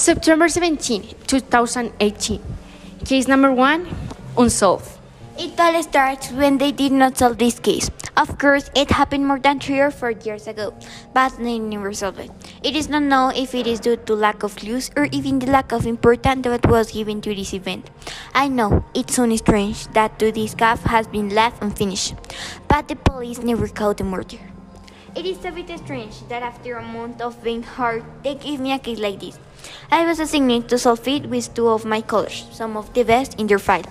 September 17, 2018. Case number one, unsolved. It all starts when they did not solve this case. Of course, it happened more than three or four years ago, but they never solved it. It is not known if it is due to lack of clues or even the lack of importance that was given to this event. I know it's only strange that to this case has been left unfinished, but the police never caught the murderer. It is a bit strange that after a month of being hard, they give me a case like this. I was assigned to solve it with two of my colleagues, some of the best in their field.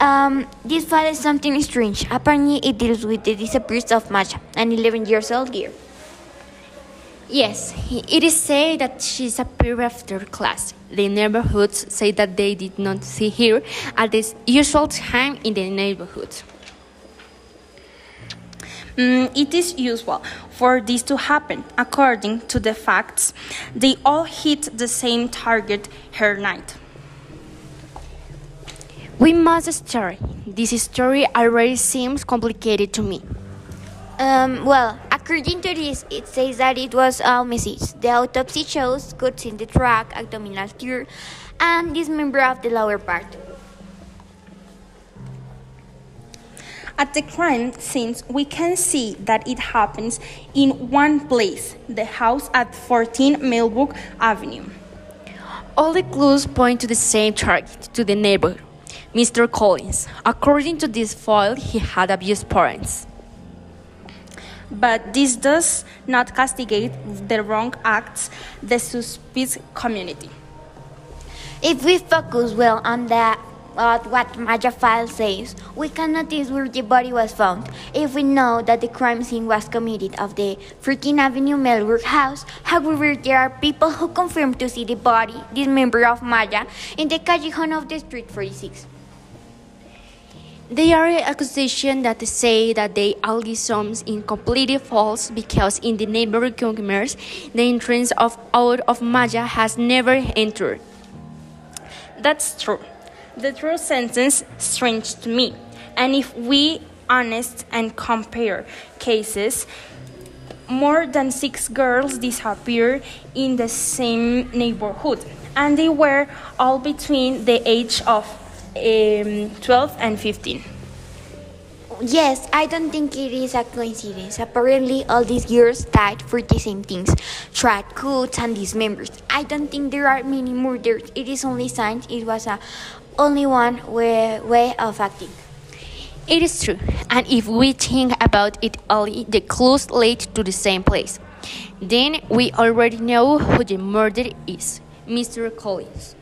Um, this file is something strange. Apparently, it deals with the disappearance of Maya, an 11 years old girl. Yes, it is said that she disappeared after class. The neighborhoods say that they did not see her at the usual time in the neighborhood. Mm, it is usual for this to happen. According to the facts, they all hit the same target her night. We must start. This story already seems complicated to me. Um, well, according to this, it says that it was a messages. The autopsy shows cuts in the track, abdominal tear, and dismember of the lower part. At the crime scene, we can see that it happens in one place, the house at 14 Millbrook Avenue. All the clues point to the same target, to the neighbor, Mr. Collins. According to this file, he had abused parents. But this does not castigate the wrong acts the suspicious community. If we focus well on the uh, what Maya file says, we can notice where the body was found. If we know that the crime scene was committed of the 14th Avenue Melbourne house, however, there are people who confirm to see the body, this member of Maya, in the callejón of the street 46. There are accusations that say that they allegation in completely false because in the neighboring commerce, the entrance of out of Maya has never entered. That's true. The true sentence strange to me. And if we honest and compare cases, more than six girls disappeared in the same neighborhood, and they were all between the age of um, 12 and 15. Yes, I don't think it is a coincidence. Apparently, all these girls died for the same things track cuts and dismembers. I don't think there are many murders. It is only signs it was a only one way, way of acting. It is true, and if we think about it only, the clues lead to the same place. Then we already know who the murderer is Mr. Collins.